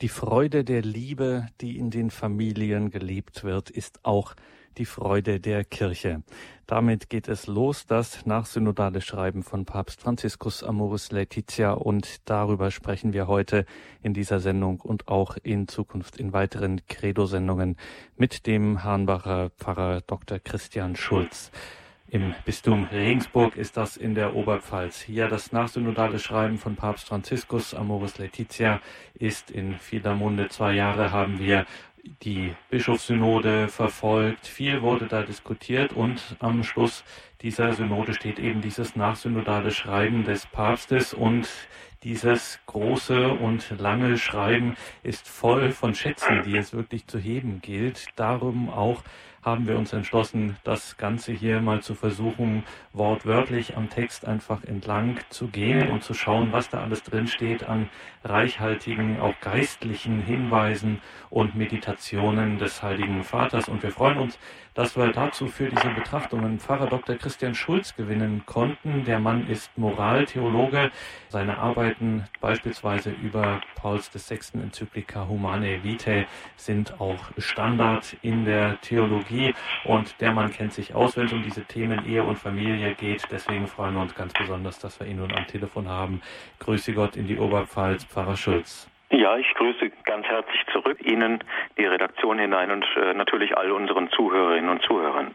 Die Freude der Liebe, die in den Familien gelebt wird, ist auch die Freude der Kirche. Damit geht es los, das nachsynodale Schreiben von Papst Franziskus Amoris Laetitia und darüber sprechen wir heute in dieser Sendung und auch in Zukunft in weiteren Credo-Sendungen mit dem Hahnbacher Pfarrer Dr. Christian Schulz. Im Bistum Regensburg ist das in der Oberpfalz. Hier das nachsynodale Schreiben von Papst Franziskus Amoris Laetitia ist in vieler Munde. Zwei Jahre haben wir die Bischofssynode verfolgt. Viel wurde da diskutiert und am Schluss dieser Synode steht eben dieses nachsynodale Schreiben des Papstes und dieses große und lange Schreiben ist voll von Schätzen, die es wirklich zu heben gilt. Darum auch haben wir uns entschlossen, das Ganze hier mal zu versuchen, wortwörtlich am Text einfach entlang zu gehen und zu schauen, was da alles drin steht an reichhaltigen, auch geistlichen Hinweisen und Meditationen des Heiligen Vaters. Und wir freuen uns, dass wir dazu für diese Betrachtungen Pfarrer Dr. Christian Schulz gewinnen konnten. Der Mann ist Moraltheologe. Seine Arbeiten beispielsweise über Pauls VI. Enzyklika Humane Vitae sind auch Standard in der Theologie und der Mann kennt sich aus, wenn es um diese Themen Ehe und Familie geht. Deswegen freuen wir uns ganz besonders, dass wir ihn nun am Telefon haben. Grüße Gott in die Oberpfalz, Pfarrer Schulz. Ja, ich grüße ganz herzlich zurück Ihnen, die Redaktion hinein und äh, natürlich all unseren Zuhörerinnen und Zuhörern.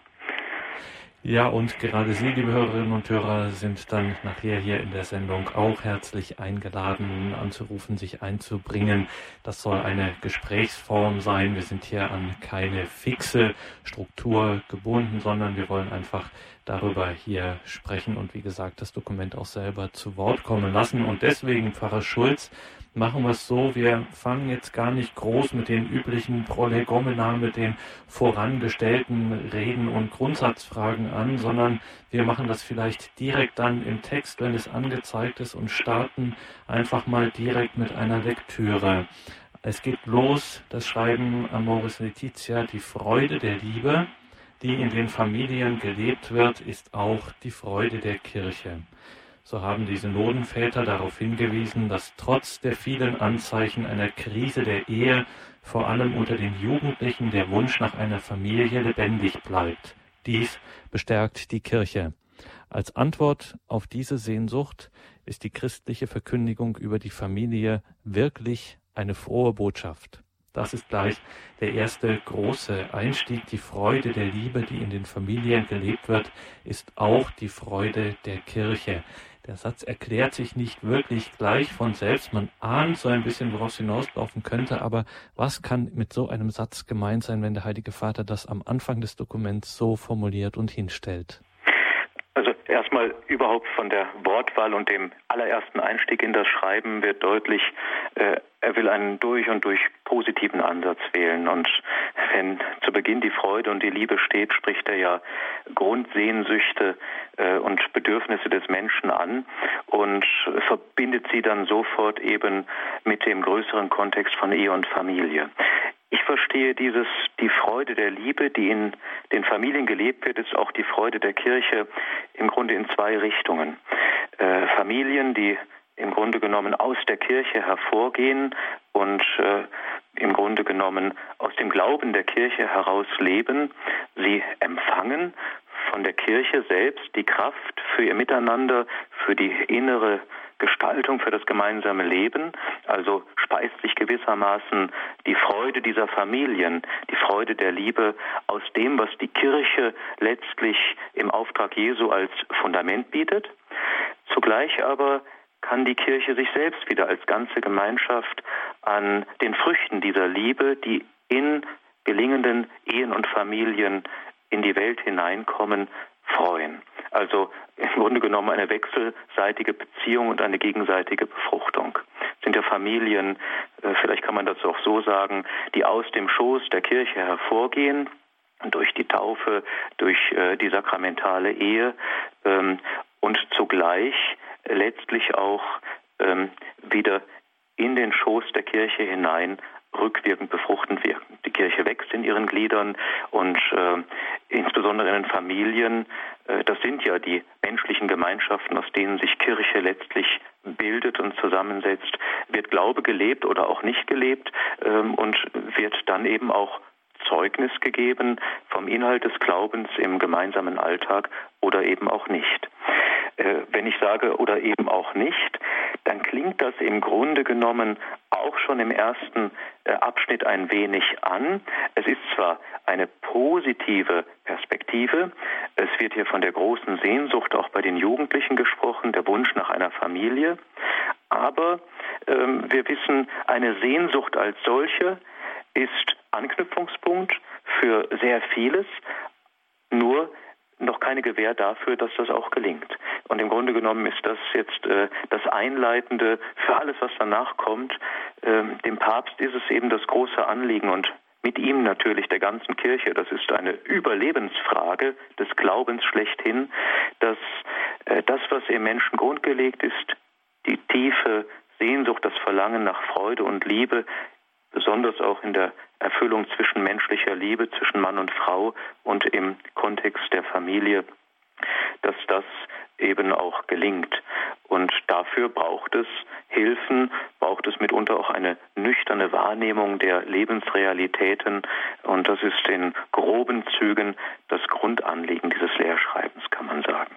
Ja, und gerade Sie, liebe Hörerinnen und Hörer, sind dann nachher hier in der Sendung auch herzlich eingeladen, anzurufen, sich einzubringen. Das soll eine Gesprächsform sein. Wir sind hier an keine fixe Struktur gebunden, sondern wir wollen einfach darüber hier sprechen und wie gesagt das Dokument auch selber zu Wort kommen lassen. Und deswegen, Pfarrer Schulz, machen wir es so, wir fangen jetzt gar nicht groß mit den üblichen Prolegomena, mit den vorangestellten Reden und Grundsatzfragen an, sondern wir machen das vielleicht direkt dann im Text, wenn es angezeigt ist und starten einfach mal direkt mit einer Lektüre. Es geht los, das Schreiben Amoris Letizia, die Freude der Liebe, die in den Familien gelebt wird, ist auch die Freude der Kirche. So haben die Synodenväter darauf hingewiesen, dass trotz der vielen Anzeichen einer Krise der Ehe vor allem unter den Jugendlichen der Wunsch nach einer Familie lebendig bleibt. Dies bestärkt die Kirche. Als Antwort auf diese Sehnsucht ist die christliche Verkündigung über die Familie wirklich eine frohe Botschaft. Das ist gleich der erste große Einstieg. Die Freude der Liebe, die in den Familien gelebt wird, ist auch die Freude der Kirche. Der Satz erklärt sich nicht wirklich gleich von selbst. Man ahnt so ein bisschen, worauf es hinauslaufen könnte. Aber was kann mit so einem Satz gemeint sein, wenn der Heilige Vater das am Anfang des Dokuments so formuliert und hinstellt? Also erstmal überhaupt von der Wortwahl und dem allerersten Einstieg in das Schreiben wird deutlich, äh, er will einen durch und durch positiven Ansatz wählen. Und wenn zu Beginn die Freude und die Liebe steht, spricht er ja Grundsehnsüchte äh, und Bedürfnisse des Menschen an und verbindet sie dann sofort eben mit dem größeren Kontext von Ehe und Familie. Ich verstehe dieses, die Freude der Liebe, die in den Familien gelebt wird, ist auch die Freude der Kirche im Grunde in zwei Richtungen. Äh, Familien, die im Grunde genommen aus der Kirche hervorgehen und äh, im Grunde genommen aus dem Glauben der Kirche heraus leben. Sie empfangen von der Kirche selbst die Kraft für ihr Miteinander, für die innere Gestaltung, für das gemeinsame Leben. Also speist sich gewissermaßen die Freude dieser Familien, die Freude der Liebe aus dem, was die Kirche letztlich im Auftrag Jesu als Fundament bietet. Zugleich aber kann die Kirche sich selbst wieder als ganze Gemeinschaft an den Früchten dieser Liebe, die in gelingenden Ehen und Familien in die Welt hineinkommen, freuen. Also im Grunde genommen eine wechselseitige Beziehung und eine gegenseitige Befruchtung. Es sind ja Familien, äh, vielleicht kann man das auch so sagen, die aus dem Schoß der Kirche hervorgehen, durch die Taufe, durch äh, die sakramentale Ehe ähm, und zugleich letztlich auch ähm, wieder in den Schoß der Kirche hinein rückwirkend befruchtend wirken. Die Kirche wächst in ihren Gliedern und äh, insbesondere in den Familien, äh, das sind ja die menschlichen Gemeinschaften, aus denen sich Kirche letztlich bildet und zusammensetzt, wird Glaube gelebt oder auch nicht gelebt ähm, und wird dann eben auch Zeugnis gegeben vom Inhalt des Glaubens im gemeinsamen Alltag oder eben auch nicht. Äh, wenn ich sage oder eben auch nicht, dann klingt das im Grunde genommen auch schon im ersten äh, Abschnitt ein wenig an. Es ist zwar eine positive Perspektive, es wird hier von der großen Sehnsucht auch bei den Jugendlichen gesprochen, der Wunsch nach einer Familie, aber ähm, wir wissen, eine Sehnsucht als solche ist Anknüpfungspunkt für sehr vieles, nur noch keine Gewähr dafür, dass das auch gelingt. Und im Grunde genommen ist das jetzt äh, das Einleitende für alles, was danach kommt. Ähm, dem Papst ist es eben das große Anliegen und mit ihm natürlich der ganzen Kirche. Das ist eine Überlebensfrage des Glaubens schlechthin, dass äh, das, was im Menschen grundgelegt ist, die tiefe Sehnsucht, das Verlangen nach Freude und Liebe, besonders auch in der Erfüllung zwischenmenschlicher Liebe zwischen Mann und Frau und im Kontext der Familie, dass das eben auch gelingt. Und dafür braucht es Hilfen, braucht es mitunter auch eine nüchterne Wahrnehmung der Lebensrealitäten. Und das ist in groben Zügen das Grundanliegen dieses Lehrschreibens, kann man sagen.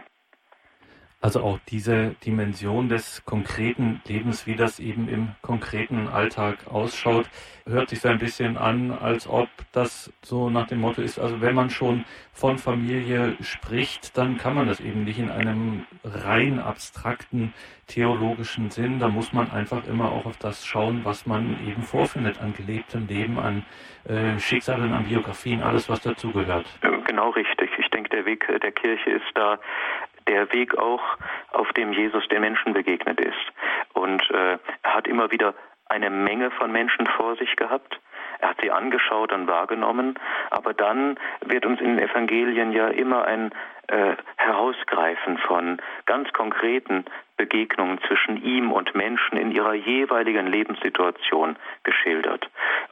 Also auch diese Dimension des konkreten Lebens, wie das eben im konkreten Alltag ausschaut, hört sich so ein bisschen an, als ob das so nach dem Motto ist, also wenn man schon von Familie spricht, dann kann man das eben nicht in einem rein abstrakten theologischen Sinn. Da muss man einfach immer auch auf das schauen, was man eben vorfindet an gelebtem Leben, an äh, Schicksalen, an Biografien, alles, was dazugehört. Genau richtig. Ich denke, der Weg der Kirche ist da der Weg auch, auf dem Jesus den Menschen begegnet ist. Und äh, er hat immer wieder eine Menge von Menschen vor sich gehabt. Er hat sie angeschaut und wahrgenommen, aber dann wird uns in den Evangelien ja immer ein äh, Herausgreifen von ganz konkreten Begegnungen zwischen ihm und Menschen in ihrer jeweiligen Lebenssituation geschildert.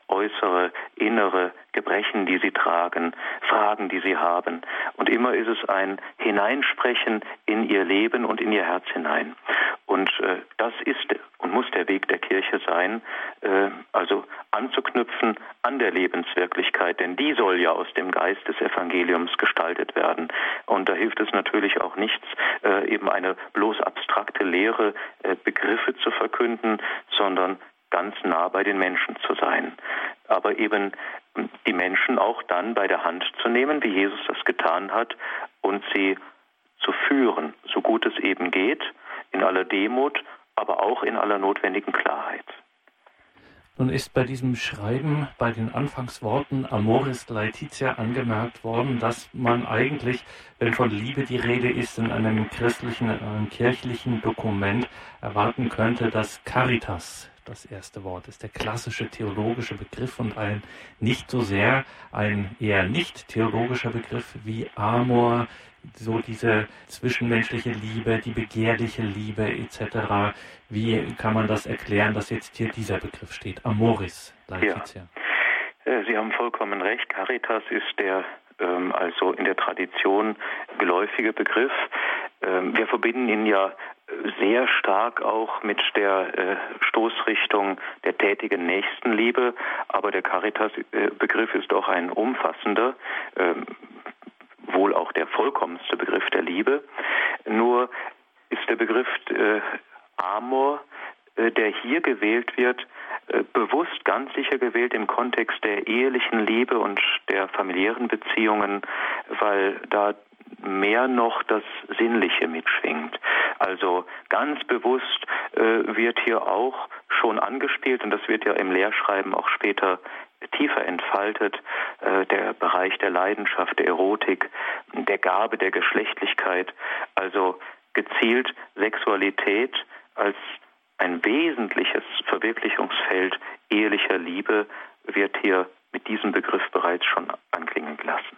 Äußere, innere Gebrechen, die sie tragen, Fragen, die sie haben. Und immer ist es ein Hineinsprechen in ihr Leben und in ihr Herz hinein. Und äh, das ist und muss der Weg der Kirche sein, äh, also anzuknüpfen an der Lebenswirklichkeit, denn die soll ja aus dem Geist des Evangeliums gestaltet werden. Und da hilft es natürlich auch nichts, äh, eben eine bloß abstrakte Lehre, äh, Begriffe zu verkünden, sondern ganz nah bei den Menschen zu sein. Aber eben die Menschen auch dann bei der Hand zu nehmen, wie Jesus das getan hat, und sie zu führen, so gut es eben geht, in aller Demut, aber auch in aller notwendigen Klarheit. Nun ist bei diesem Schreiben bei den Anfangsworten Amoris Laetitia angemerkt worden, dass man eigentlich, wenn von Liebe die Rede ist, in einem christlichen, einem kirchlichen Dokument erwarten könnte, dass Caritas das erste Wort ist der klassische theologische Begriff und ein nicht so sehr ein eher nicht theologischer Begriff wie Amor, so diese zwischenmenschliche Liebe, die begehrliche Liebe etc. Wie kann man das erklären, dass jetzt hier dieser Begriff steht? Amoris, Laetitia. Ja. Äh, Sie haben vollkommen recht. Caritas ist der ähm, also in der Tradition geläufige Begriff. Ähm, wir verbinden ihn ja sehr stark auch mit der äh, Stoßrichtung der tätigen Nächstenliebe, aber der Caritas-Begriff ist auch ein umfassender, äh, wohl auch der vollkommenste Begriff der Liebe. Nur ist der Begriff äh, Amor, äh, der hier gewählt wird, äh, bewusst ganz sicher gewählt im Kontext der ehelichen Liebe und der familiären Beziehungen, weil da mehr noch das Sinnliche mitschwingt. Also ganz bewusst äh, wird hier auch schon angespielt, und das wird ja im Lehrschreiben auch später tiefer entfaltet, äh, der Bereich der Leidenschaft, der Erotik, der Gabe, der Geschlechtlichkeit, also gezielt Sexualität als ein wesentliches Verwirklichungsfeld ehelicher Liebe wird hier mit diesem Begriff bereits schon anklingen gelassen.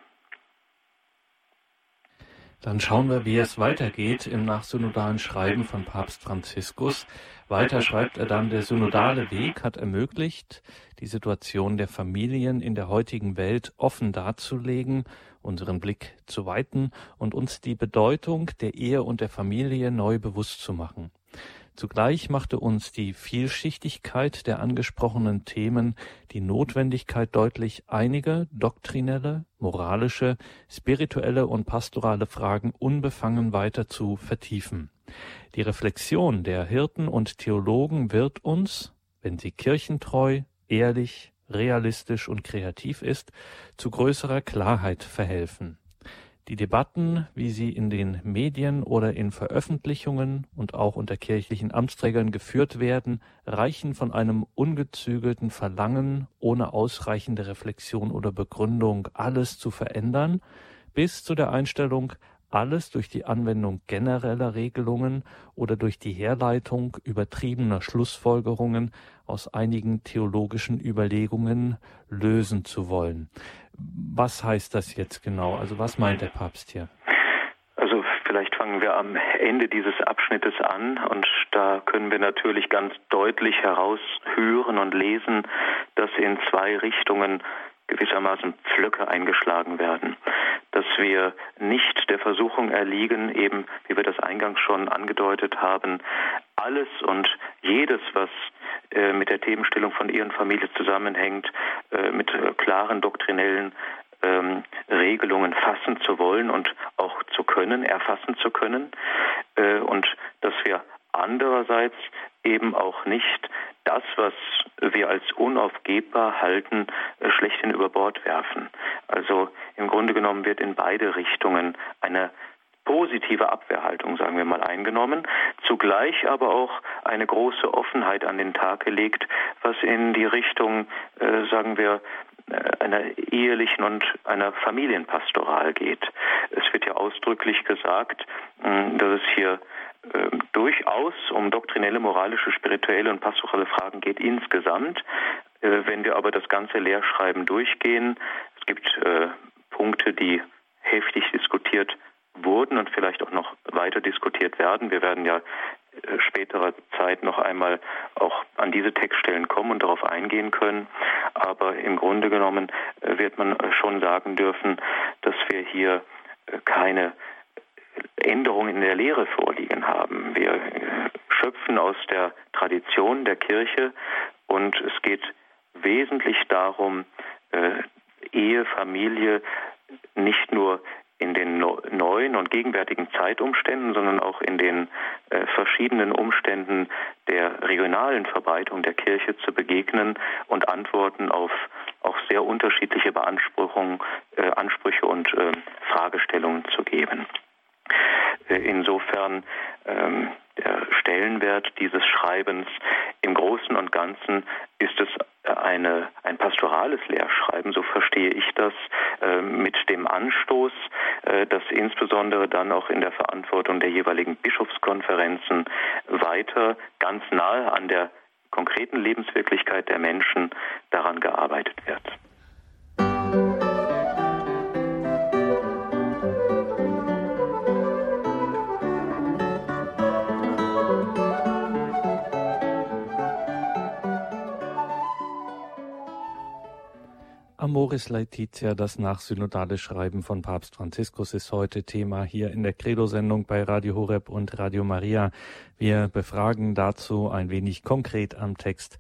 Dann schauen wir, wie es weitergeht im nachsynodalen Schreiben von Papst Franziskus. Weiter schreibt er dann, der synodale Weg hat ermöglicht, die Situation der Familien in der heutigen Welt offen darzulegen, unseren Blick zu weiten und uns die Bedeutung der Ehe und der Familie neu bewusst zu machen. Zugleich machte uns die Vielschichtigkeit der angesprochenen Themen die Notwendigkeit deutlich, einige doktrinelle, moralische, spirituelle und pastorale Fragen unbefangen weiter zu vertiefen. Die Reflexion der Hirten und Theologen wird uns, wenn sie kirchentreu, ehrlich, realistisch und kreativ ist, zu größerer Klarheit verhelfen. Die Debatten, wie sie in den Medien oder in Veröffentlichungen und auch unter kirchlichen Amtsträgern geführt werden, reichen von einem ungezügelten Verlangen, ohne ausreichende Reflexion oder Begründung alles zu verändern, bis zu der Einstellung, alles durch die Anwendung genereller Regelungen oder durch die Herleitung übertriebener Schlussfolgerungen aus einigen theologischen Überlegungen lösen zu wollen. Was heißt das jetzt genau? Also was meint der Papst hier? Also vielleicht fangen wir am Ende dieses Abschnittes an und da können wir natürlich ganz deutlich heraushören und lesen, dass in zwei Richtungen gewissermaßen Pflöcke eingeschlagen werden, dass wir nicht der Versuchung erliegen, eben wie wir das eingangs schon angedeutet haben, alles und jedes, was äh, mit der Themenstellung von und Familie zusammenhängt, äh, mit äh, klaren doktrinellen ähm, Regelungen fassen zu wollen und auch zu können, erfassen zu können, äh, und dass wir andererseits eben auch nicht das, was wir als unaufgebbar halten, äh, schlechthin über Bord werfen. Also im Grunde genommen wird in beide Richtungen eine positive Abwehrhaltung, sagen wir mal, eingenommen, zugleich aber auch eine große Offenheit an den Tag gelegt, was in die Richtung, äh, sagen wir, äh, einer ehelichen und einer Familienpastoral geht. Es wird ja ausdrücklich gesagt, dass es hier äh, durchaus um doktrinelle, moralische, spirituelle und pastorale Fragen geht insgesamt. Äh, wenn wir aber das ganze Lehrschreiben durchgehen, es gibt äh, Punkte, die heftig diskutiert wurden und vielleicht auch noch weiter diskutiert werden. Wir werden ja äh, späterer Zeit noch einmal auch an diese Textstellen kommen und darauf eingehen können. Aber im Grunde genommen äh, wird man schon sagen dürfen, dass wir hier keine Änderungen in der Lehre vorliegen haben. Wir schöpfen aus der Tradition der Kirche und es geht wesentlich darum, äh, Ehe, Familie nicht nur in den neuen und gegenwärtigen Zeitumständen, sondern auch in den äh, verschiedenen Umständen der regionalen Verbreitung der Kirche zu begegnen und Antworten auf auch sehr unterschiedliche Beanspruchungen, äh, Ansprüche und äh, Fragestellungen zu geben. Äh, insofern ähm, der Stellenwert dieses Schreibens im Großen und Ganzen ist es eine, ein pastorales Lehrschreiben, so verstehe ich das, äh, mit dem Anstoß, äh, dass insbesondere dann auch in der Verantwortung der jeweiligen Bischofskonferenzen weiter ganz nahe an der konkreten Lebenswirklichkeit der Menschen daran gearbeitet wird. Amoris Laetitia, das nachsynodale Schreiben von Papst Franziskus ist heute Thema hier in der Credo-Sendung bei Radio Horeb und Radio Maria. Wir befragen dazu ein wenig konkret am Text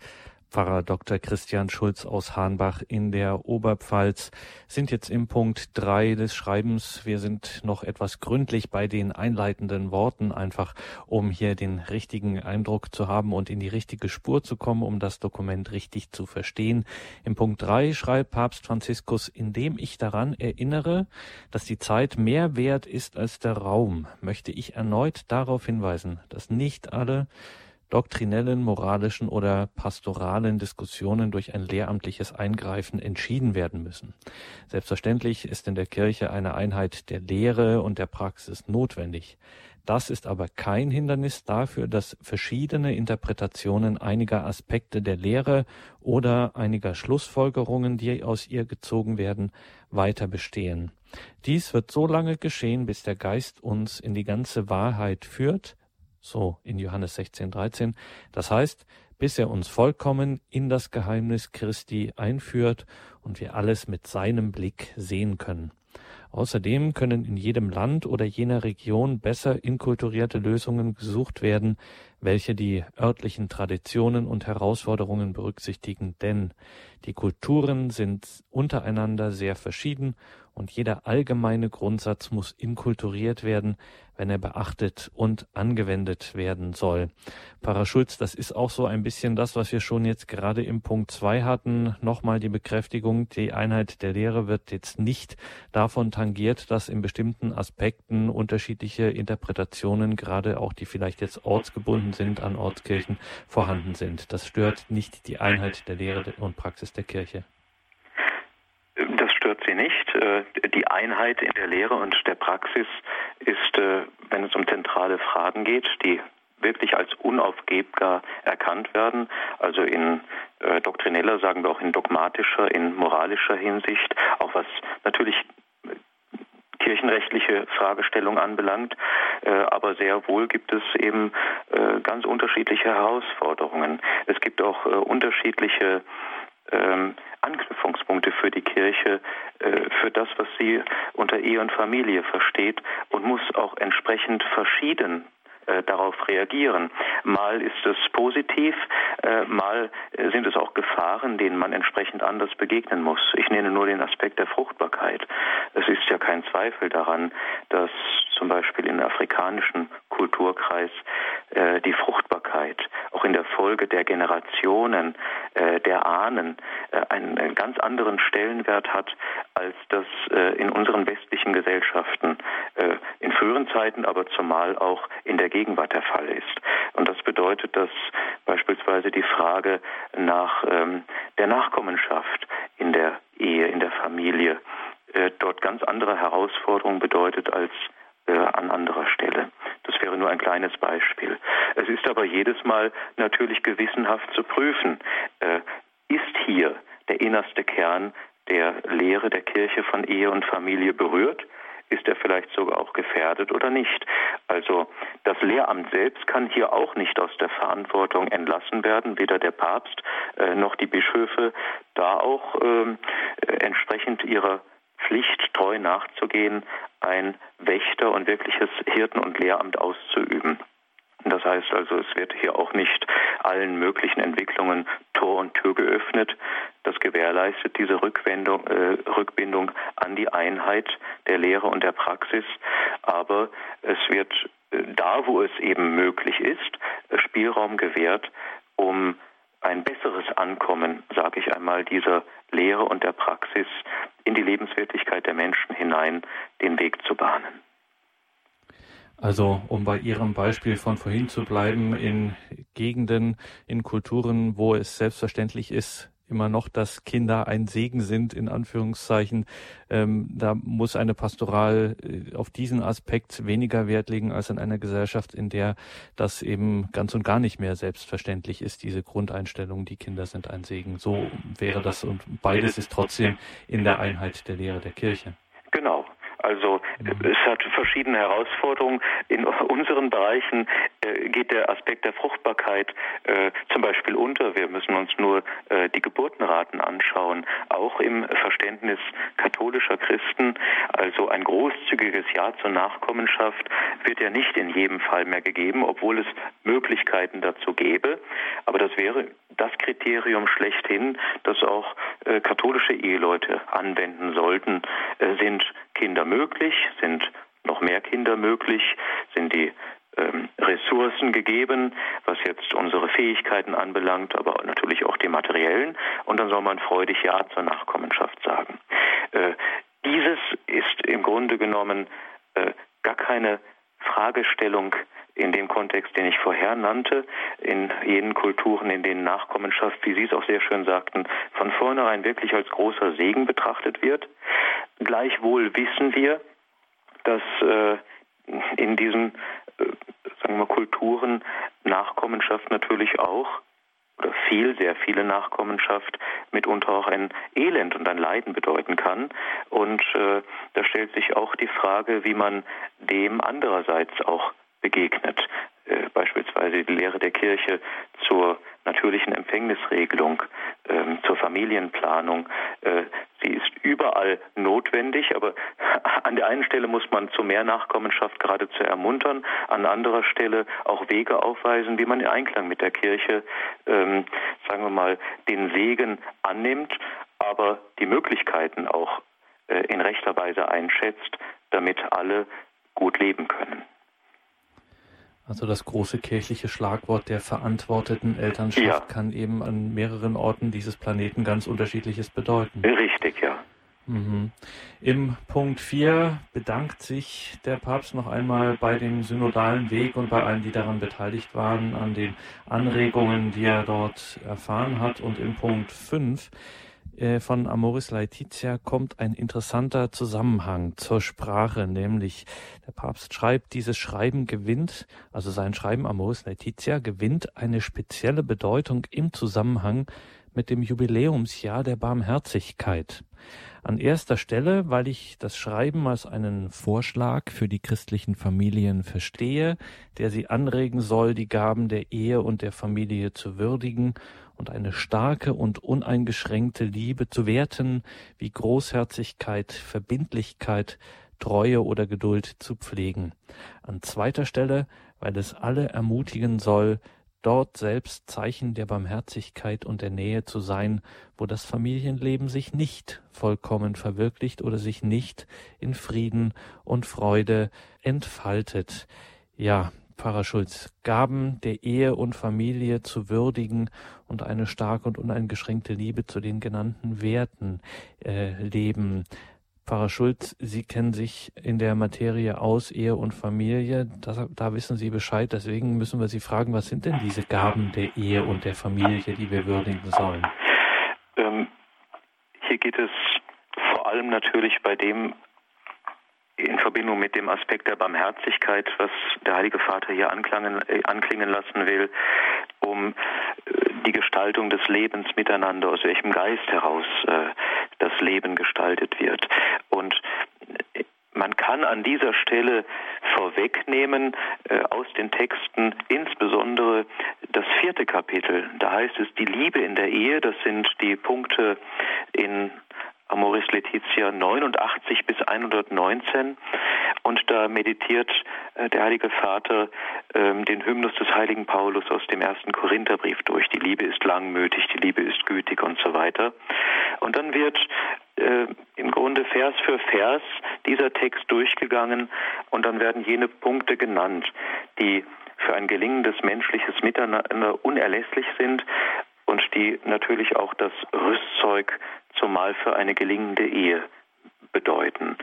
Pfarrer Dr. Christian Schulz aus Hahnbach in der Oberpfalz sind jetzt im Punkt drei des Schreibens. Wir sind noch etwas gründlich bei den einleitenden Worten, einfach um hier den richtigen Eindruck zu haben und in die richtige Spur zu kommen, um das Dokument richtig zu verstehen. Im Punkt drei schreibt Papst Franziskus, indem ich daran erinnere, dass die Zeit mehr wert ist als der Raum, möchte ich erneut darauf hinweisen, dass nicht alle doktrinellen, moralischen oder pastoralen Diskussionen durch ein lehramtliches Eingreifen entschieden werden müssen. Selbstverständlich ist in der Kirche eine Einheit der Lehre und der Praxis notwendig. Das ist aber kein Hindernis dafür, dass verschiedene Interpretationen einiger Aspekte der Lehre oder einiger Schlussfolgerungen, die aus ihr gezogen werden, weiter bestehen. Dies wird so lange geschehen, bis der Geist uns in die ganze Wahrheit führt, so in Johannes 16, 13. Das heißt, bis er uns vollkommen in das Geheimnis Christi einführt und wir alles mit seinem Blick sehen können. Außerdem können in jedem Land oder jener Region besser inkulturierte Lösungen gesucht werden, welche die örtlichen Traditionen und Herausforderungen berücksichtigen, denn die Kulturen sind untereinander sehr verschieden und jeder allgemeine Grundsatz muss inkulturiert werden, wenn er beachtet und angewendet werden soll. Paraschulz, das ist auch so ein bisschen das, was wir schon jetzt gerade im Punkt zwei hatten. Nochmal die Bekräftigung, die Einheit der Lehre wird jetzt nicht davon tangiert, dass in bestimmten Aspekten unterschiedliche Interpretationen, gerade auch die vielleicht jetzt ortsgebunden sind an Ortskirchen, vorhanden sind. Das stört nicht die Einheit der Lehre und Praxis der Kirche. Stört sie nicht. Äh, die Einheit in der Lehre und der Praxis ist, äh, wenn es um zentrale Fragen geht, die wirklich als unaufgebbar erkannt werden, also in äh, doktrineller, sagen wir auch in dogmatischer, in moralischer Hinsicht, auch was natürlich kirchenrechtliche Fragestellung anbelangt. Aber sehr wohl gibt es eben ganz unterschiedliche Herausforderungen. Es gibt auch unterschiedliche ähm, Anknüpfungspunkte für die Kirche, äh, für das, was sie unter Ehe und Familie versteht und muss auch entsprechend verschieden äh, darauf reagieren. Mal ist es positiv, äh, mal sind es auch Gefahren, denen man entsprechend anders begegnen muss. Ich nenne nur den Aspekt der Fruchtbarkeit. Es ist ja kein Zweifel daran, dass zum Beispiel im afrikanischen Kulturkreis äh, die Fruchtbarkeit auch in der Folge der Generationen, äh, der Ahnen äh, einen, einen, ganz anderen Stellenwert hat, als das äh, in unseren westlichen Gesellschaften äh, in früheren Zeiten, aber zumal auch in der Gegenwart der Fall ist. Und das bedeutet, dass beispielsweise die Frage nach ähm, der Nachkommenschaft in der Ehe, in der Familie, äh, dort ganz andere Herausforderungen bedeutet als äh, an anderer Stelle. Das wäre nur ein kleines Beispiel. Es ist aber jedes Mal natürlich gewissenhaft zu prüfen, äh, ist hier der innerste Kern der Lehre der Kirche von Ehe und Familie berührt? Ist er vielleicht sogar auch gefährdet oder nicht? Also das Lehramt selbst kann hier auch nicht aus der Verantwortung entlassen werden, weder der Papst äh, noch die Bischöfe, da auch ähm, äh, entsprechend ihrer Pflicht treu nachzugehen, ein Wächter und wirkliches Hirten- und Lehramt auszuüben. Das heißt also, es wird hier auch nicht allen möglichen Entwicklungen Tor und Tür geöffnet. Das gewährleistet diese Rückwendung, äh, Rückbindung an die Einheit der Lehre und der Praxis. Aber es wird äh, da, wo es eben möglich ist, Spielraum gewährt, um ein besseres Ankommen, sage ich einmal, dieser Lehre und der Praxis in die Lebenswirklichkeit der Menschen hinein den Weg zu bahnen. Also um bei Ihrem Beispiel von vorhin zu bleiben, in Gegenden, in Kulturen, wo es selbstverständlich ist, immer noch, dass Kinder ein Segen sind, in Anführungszeichen. Ähm, da muss eine Pastoral äh, auf diesen Aspekt weniger Wert legen als in einer Gesellschaft, in der das eben ganz und gar nicht mehr selbstverständlich ist, diese Grundeinstellung, die Kinder sind ein Segen. So wäre das und beides ist trotzdem in der Einheit der Lehre der Kirche. Also es hat verschiedene Herausforderungen. In unseren Bereichen äh, geht der Aspekt der Fruchtbarkeit äh, zum Beispiel unter. Wir müssen uns nur äh, die Geburtenraten anschauen. Auch im Verständnis katholischer Christen, also ein großzügiges Ja zur Nachkommenschaft wird ja nicht in jedem Fall mehr gegeben, obwohl es Möglichkeiten dazu gäbe. Aber das wäre das Kriterium schlechthin, das auch äh, katholische Eheleute anwenden sollten. Äh, sind Kinder möglich? Sind noch mehr Kinder möglich? Sind die ähm, Ressourcen gegeben, was jetzt unsere Fähigkeiten anbelangt, aber natürlich auch die materiellen. Und dann soll man freudig Ja zur Nachkommenschaft sagen. Äh, dieses ist im Grunde genommen äh, gar keine Fragestellung in dem Kontext, den ich vorher nannte, in jenen Kulturen, in denen Nachkommenschaft, wie Sie es auch sehr schön sagten, von vornherein wirklich als großer Segen betrachtet wird. Gleichwohl wissen wir, dass äh, in diesen äh, sagen wir Kulturen Nachkommenschaft natürlich auch oder viel, sehr viele Nachkommenschaft mitunter auch ein Elend und ein Leiden bedeuten kann. Und äh, da stellt sich auch die Frage, wie man dem andererseits auch begegnet. Äh, beispielsweise die Lehre der Kirche zur natürlichen Empfängnisregelung, äh, zur Familienplanung. Äh, sie ist überall notwendig, aber an der einen Stelle muss man zu mehr Nachkommenschaft geradezu ermuntern, an anderer Stelle auch Wege aufweisen, wie man in Einklang mit der Kirche, ähm, sagen wir mal, den Segen annimmt, aber die Möglichkeiten auch äh, in rechter Weise einschätzt, damit alle gut leben können. Also das große kirchliche Schlagwort der verantworteten Elternschaft ja. kann eben an mehreren Orten dieses Planeten ganz unterschiedliches bedeuten. Richtig, ja. Mhm. Im Punkt 4 bedankt sich der Papst noch einmal bei dem synodalen Weg und bei allen, die daran beteiligt waren, an den Anregungen, die er dort erfahren hat. Und im Punkt 5 äh, von Amoris Laetitia kommt ein interessanter Zusammenhang zur Sprache, nämlich der Papst schreibt, dieses Schreiben gewinnt, also sein Schreiben Amoris Laetitia gewinnt eine spezielle Bedeutung im Zusammenhang mit dem Jubiläumsjahr der Barmherzigkeit. An erster Stelle, weil ich das Schreiben als einen Vorschlag für die christlichen Familien verstehe, der sie anregen soll, die Gaben der Ehe und der Familie zu würdigen und eine starke und uneingeschränkte Liebe zu werten, wie Großherzigkeit, Verbindlichkeit, Treue oder Geduld zu pflegen. An zweiter Stelle, weil es alle ermutigen soll, dort selbst Zeichen der Barmherzigkeit und der Nähe zu sein, wo das Familienleben sich nicht vollkommen verwirklicht oder sich nicht in Frieden und Freude entfaltet. Ja, Pfarrer Schulz, Gaben der Ehe und Familie zu würdigen und eine starke und uneingeschränkte Liebe zu den genannten Werten äh, leben. Pfarrer Schulz, Sie kennen sich in der Materie aus, Ehe und Familie. Das, da wissen Sie Bescheid. Deswegen müssen wir Sie fragen, was sind denn diese Gaben der Ehe und der Familie, die wir würdigen sollen? Ähm, hier geht es vor allem natürlich bei dem in Verbindung mit dem Aspekt der Barmherzigkeit, was der Heilige Vater hier anklingen, äh, anklingen lassen will, um äh, die Gestaltung des Lebens miteinander, aus welchem Geist heraus äh, das Leben gestaltet wird. Und äh, man kann an dieser Stelle vorwegnehmen äh, aus den Texten insbesondere das vierte Kapitel. Da heißt es die Liebe in der Ehe, das sind die Punkte in Amoris Laetitia 89 bis 119 und da meditiert äh, der Heilige Vater äh, den Hymnus des heiligen Paulus aus dem ersten Korintherbrief durch. Die Liebe ist langmütig, die Liebe ist gütig und so weiter. Und dann wird äh, im Grunde Vers für Vers dieser Text durchgegangen und dann werden jene Punkte genannt, die für ein gelingendes menschliches Miteinander unerlässlich sind und die natürlich auch das Rüstzeug zumal für eine gelingende Ehe bedeuten.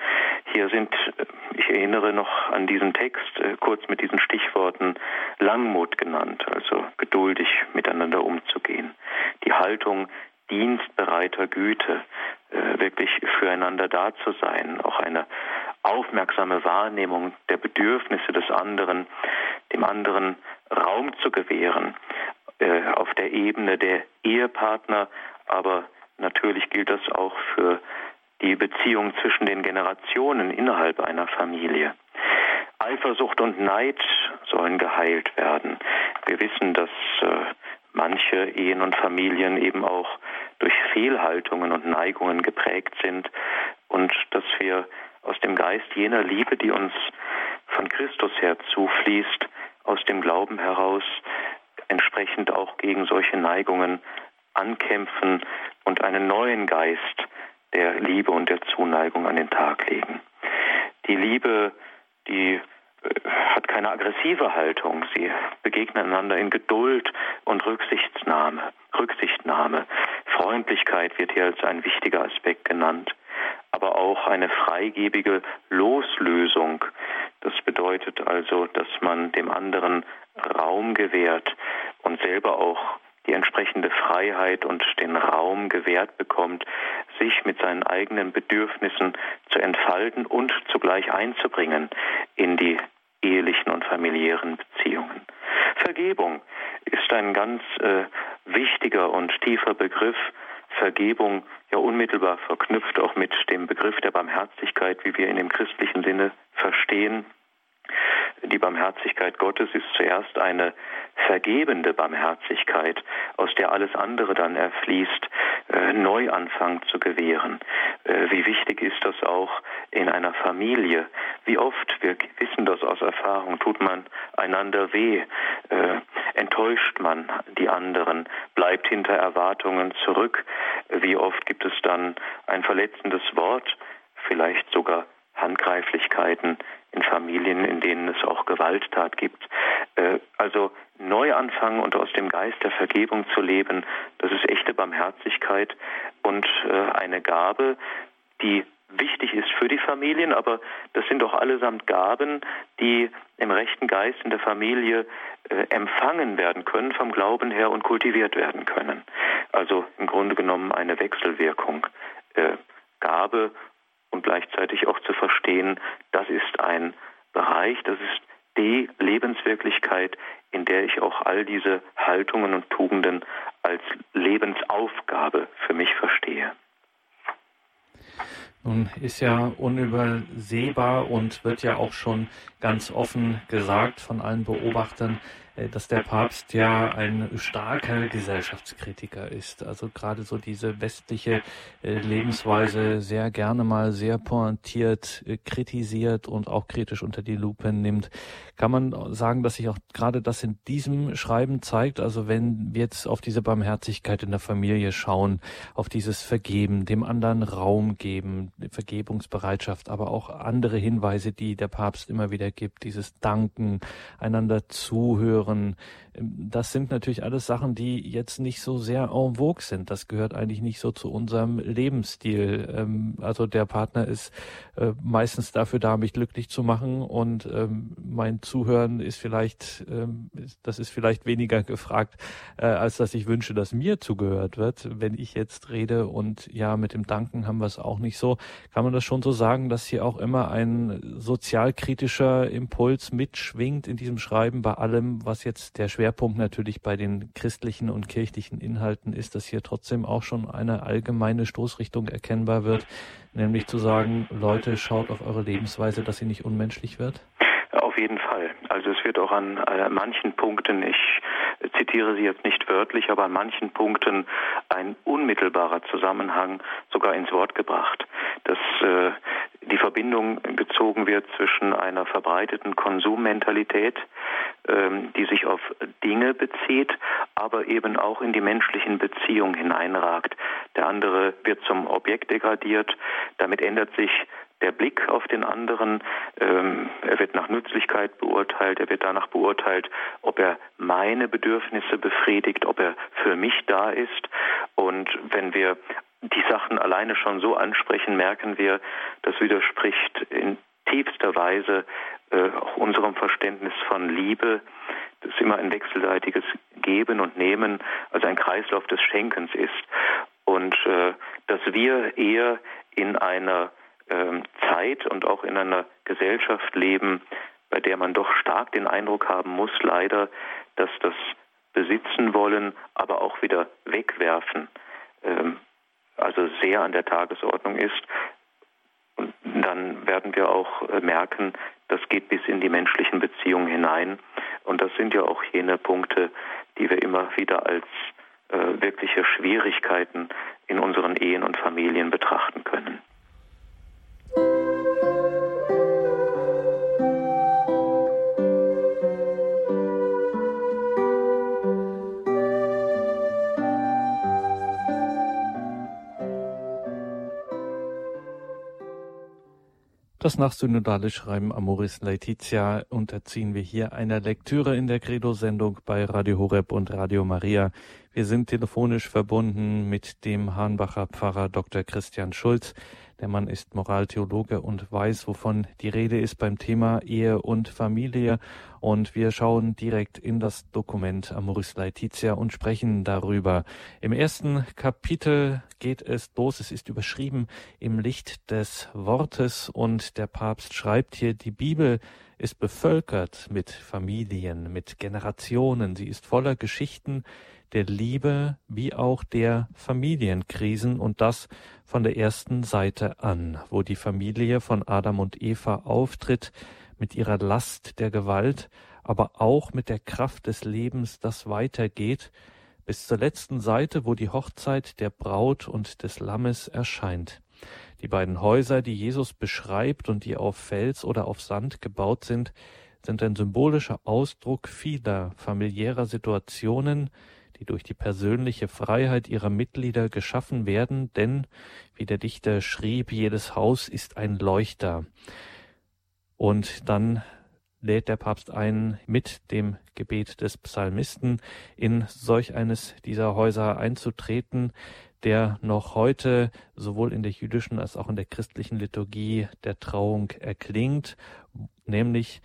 Hier sind, äh, ich erinnere noch an diesen Text, äh, kurz mit diesen Stichworten Langmut genannt, also geduldig miteinander umzugehen. Die Haltung dienstbereiter Güte, äh, wirklich füreinander da zu sein, auch eine aufmerksame Wahrnehmung der Bedürfnisse des anderen, dem anderen Raum zu gewähren, auf der Ebene der Ehepartner, aber Natürlich gilt das auch für die Beziehung zwischen den Generationen innerhalb einer Familie. Eifersucht und Neid sollen geheilt werden. Wir wissen, dass äh, manche Ehen und Familien eben auch durch Fehlhaltungen und Neigungen geprägt sind und dass wir aus dem Geist jener Liebe, die uns von Christus her zufließt, aus dem Glauben heraus entsprechend auch gegen solche Neigungen ankämpfen und einen neuen Geist der Liebe und der Zuneigung an den Tag legen. Die Liebe, die äh, hat keine aggressive Haltung. Sie begegnen einander in Geduld und Rücksichtnahme. Rücksichtnahme. Freundlichkeit wird hier als ein wichtiger Aspekt genannt. Aber auch eine freigebige Loslösung. Das bedeutet also, dass man dem anderen Raum gewährt und selber auch die entsprechende Freiheit und den Raum gewährt bekommt, sich mit seinen eigenen Bedürfnissen zu entfalten und zugleich einzubringen in die ehelichen und familiären Beziehungen. Vergebung ist ein ganz äh, wichtiger und tiefer Begriff Vergebung ja unmittelbar verknüpft auch mit dem Begriff der Barmherzigkeit, wie wir in dem christlichen Sinne verstehen. Die Barmherzigkeit Gottes ist zuerst eine vergebende Barmherzigkeit, aus der alles andere dann erfließt, äh, Neuanfang zu gewähren. Äh, wie wichtig ist das auch in einer Familie? Wie oft, wir wissen das aus Erfahrung, tut man einander weh, äh, enttäuscht man die anderen, bleibt hinter Erwartungen zurück. Wie oft gibt es dann ein verletzendes Wort, vielleicht sogar Handgreiflichkeiten in Familien, in denen es auch Gewalttat gibt. Äh, also neu anfangen und aus dem Geist der Vergebung zu leben, das ist echte Barmherzigkeit und äh, eine Gabe, die wichtig ist für die Familien, aber das sind doch allesamt Gaben, die im rechten Geist in der Familie äh, empfangen werden können, vom Glauben her und kultiviert werden können. Also im Grunde genommen eine Wechselwirkung. Äh, Gabe und gleichzeitig auch zu verstehen, das ist ein Bereich, das ist die Lebenswirklichkeit, in der ich auch all diese Haltungen und Tugenden als Lebensaufgabe für mich verstehe. Nun ist ja unübersehbar und wird ja auch schon ganz offen gesagt von allen Beobachtern, dass der Papst ja ein starker Gesellschaftskritiker ist. Also gerade so diese westliche äh, Lebensweise sehr gerne mal sehr pointiert äh, kritisiert und auch kritisch unter die Lupe nimmt. Kann man sagen, dass sich auch gerade das in diesem Schreiben zeigt? Also wenn wir jetzt auf diese Barmherzigkeit in der Familie schauen, auf dieses Vergeben, dem anderen Raum geben, Vergebungsbereitschaft, aber auch andere Hinweise, die der Papst immer wieder gibt, dieses Danken, einander zuhören, hören. Ähm, das sind natürlich alles Sachen, die jetzt nicht so sehr en vogue sind. Das gehört eigentlich nicht so zu unserem Lebensstil. Ähm, also der Partner ist äh, meistens dafür da, mich glücklich zu machen und ähm, mein Zuhören ist vielleicht, das ist vielleicht weniger gefragt, äh, als dass ich wünsche, dass mir zugehört wird. Wenn ich jetzt rede und ja, mit dem Danken haben wir es auch nicht so, kann man das schon so sagen, dass hier auch immer ein sozialkritischer Impuls mitschwingt in diesem Schreiben bei allem, was jetzt der Schwerpunkt natürlich bei den christlichen und kirchlichen Inhalten ist, dass hier trotzdem auch schon eine allgemeine Stoßrichtung erkennbar wird, nämlich zu sagen, Leute, schaut auf eure Lebensweise, dass sie nicht unmenschlich wird? Auf jeden Fall. Also es wird auch an äh, manchen Punkten, ich zitiere sie jetzt nicht wörtlich, aber an manchen Punkten ein unmittelbarer Zusammenhang sogar ins Wort gebracht, dass äh, die Verbindung gezogen wird zwischen einer verbreiteten Konsummentalität, ähm, die sich auf Dinge bezieht, aber eben auch in die menschlichen Beziehungen hineinragt. Der andere wird zum Objekt degradiert, damit ändert sich der Blick auf den anderen, ähm, er wird nach Nützlichkeit beurteilt, er wird danach beurteilt, ob er meine Bedürfnisse befriedigt, ob er für mich da ist. Und wenn wir die Sachen alleine schon so ansprechen, merken wir, das widerspricht in tiefster Weise äh, auch unserem Verständnis von Liebe, das immer ein wechselseitiges Geben und Nehmen, also ein Kreislauf des Schenkens ist. Und äh, dass wir eher in einer Zeit und auch in einer Gesellschaft leben, bei der man doch stark den Eindruck haben muss, leider, dass das Besitzen wollen, aber auch wieder wegwerfen, ähm, also sehr an der Tagesordnung ist. Und dann werden wir auch äh, merken, das geht bis in die menschlichen Beziehungen hinein. Und das sind ja auch jene Punkte, die wir immer wieder als äh, wirkliche Schwierigkeiten in unseren Ehen und Familien betrachten können. Das nachsynodale Schreiben Amoris Laetitia unterziehen wir hier einer Lektüre in der Credo-Sendung bei Radio Horeb und Radio Maria. Wir sind telefonisch verbunden mit dem Hahnbacher Pfarrer Dr. Christian Schulz. Der Mann ist Moraltheologe und weiß, wovon die Rede ist beim Thema Ehe und Familie. Und wir schauen direkt in das Dokument Amoris Laetitia und sprechen darüber. Im ersten Kapitel geht es los. Es ist überschrieben im Licht des Wortes und der Papst schreibt hier, die Bibel ist bevölkert mit Familien, mit Generationen. Sie ist voller Geschichten, der Liebe wie auch der Familienkrisen und das von der ersten Seite an, wo die Familie von Adam und Eva auftritt mit ihrer Last der Gewalt, aber auch mit der Kraft des Lebens, das weitergeht, bis zur letzten Seite, wo die Hochzeit der Braut und des Lammes erscheint. Die beiden Häuser, die Jesus beschreibt und die auf Fels oder auf Sand gebaut sind, sind ein symbolischer Ausdruck vieler familiärer Situationen, die durch die persönliche Freiheit ihrer Mitglieder geschaffen werden, denn, wie der Dichter schrieb, jedes Haus ist ein Leuchter. Und dann lädt der Papst ein, mit dem Gebet des Psalmisten in solch eines dieser Häuser einzutreten, der noch heute sowohl in der jüdischen als auch in der christlichen Liturgie der Trauung erklingt, nämlich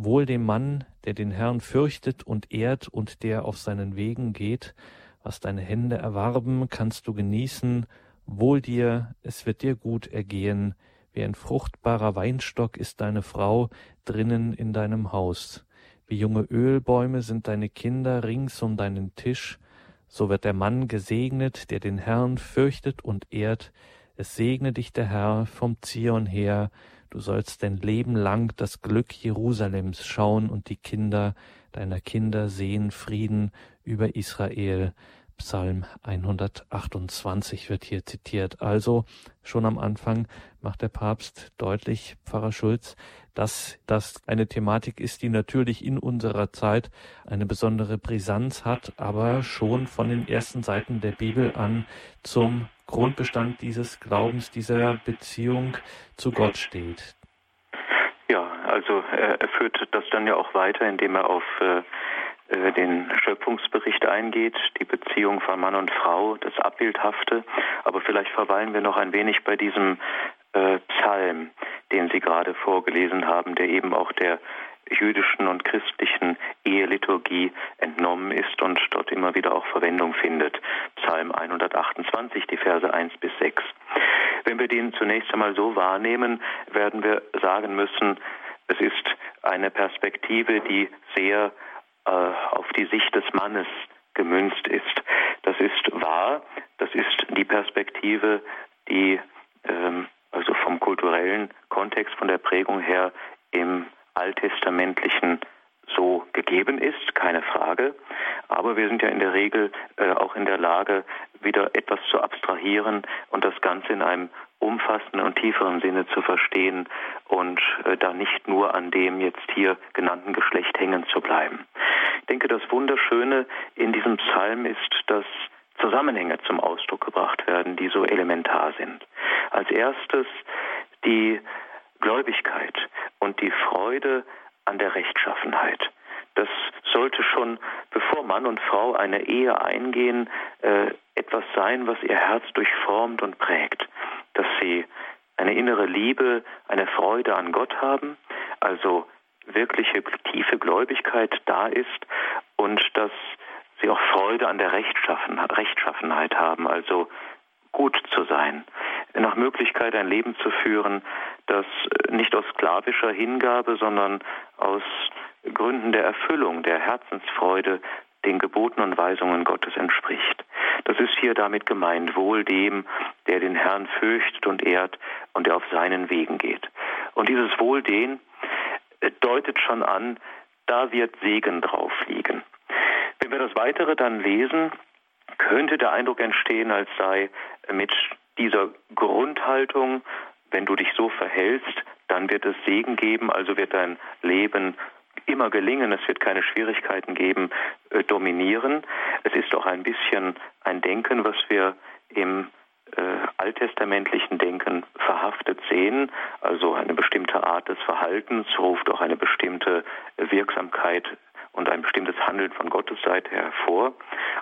Wohl dem Mann, der den Herrn fürchtet und ehrt und der auf seinen Wegen geht, was deine Hände erwarben, kannst du genießen, wohl dir, es wird dir gut ergehen, wie ein fruchtbarer Weinstock ist deine Frau drinnen in deinem Haus. Wie junge Ölbäume sind deine Kinder rings um deinen Tisch. So wird der Mann gesegnet, der den Herrn fürchtet und ehrt. Es segne dich der Herr vom Zion her. Du sollst dein Leben lang das Glück Jerusalems schauen und die Kinder deiner Kinder sehen Frieden über Israel. Psalm 128 wird hier zitiert. Also schon am Anfang macht der Papst deutlich, Pfarrer Schulz, dass das eine Thematik ist, die natürlich in unserer Zeit eine besondere Brisanz hat, aber schon von den ersten Seiten der Bibel an zum Grundbestand dieses Glaubens, dieser Beziehung zu Gott steht. Ja, also er, er führt das dann ja auch weiter, indem er auf äh, äh, den Schöpfungsbericht eingeht, die Beziehung von Mann und Frau, das Abbildhafte. Aber vielleicht verweilen wir noch ein wenig bei diesem äh, Psalm, den Sie gerade vorgelesen haben, der eben auch der jüdischen und christlichen Eheliturgie entnommen ist und dort immer wieder auch Verwendung findet. Psalm 128, die Verse 1 bis 6. Wenn wir den zunächst einmal so wahrnehmen, werden wir sagen müssen, es ist eine Perspektive, die sehr äh, auf die Sicht des Mannes gemünzt ist. Das ist wahr, das ist die Perspektive, die ähm, also vom kulturellen Kontext, von der Prägung her im alttestamentlichen so gegeben ist, keine Frage. Aber wir sind ja in der Regel äh, auch in der Lage, wieder etwas zu abstrahieren und das Ganze in einem umfassenden und tieferen Sinne zu verstehen und äh, da nicht nur an dem jetzt hier genannten Geschlecht hängen zu bleiben. Ich denke, das Wunderschöne in diesem Psalm ist, dass Zusammenhänge zum Ausdruck gebracht werden, die so elementar sind. Als erstes die Gläubigkeit und die Freude an der Rechtschaffenheit. Das sollte schon, bevor Mann und Frau eine Ehe eingehen, äh, etwas sein, was ihr Herz durchformt und prägt. Dass sie eine innere Liebe, eine Freude an Gott haben, also wirkliche tiefe Gläubigkeit da ist und dass sie auch Freude an der Rechtschaffenheit haben, also gut zu sein, nach Möglichkeit ein Leben zu führen, das nicht aus sklavischer Hingabe, sondern aus Gründen der Erfüllung, der Herzensfreude den Geboten und Weisungen Gottes entspricht. Das ist hier damit gemeint, wohl dem, der den Herrn fürchtet und ehrt und der auf seinen Wegen geht. Und dieses Wohl den deutet schon an, da wird Segen drauf liegen. Wenn wir das Weitere dann lesen, könnte der Eindruck entstehen, als sei mit dieser Grundhaltung, wenn du dich so verhältst, dann wird es Segen geben, also wird dein Leben immer gelingen, es wird keine Schwierigkeiten geben, äh, dominieren. Es ist auch ein bisschen ein Denken, was wir im äh, alttestamentlichen Denken verhaftet sehen. Also eine bestimmte Art des Verhaltens ruft auch eine bestimmte Wirksamkeit und ein bestimmtes Handeln von Gottes Seite hervor.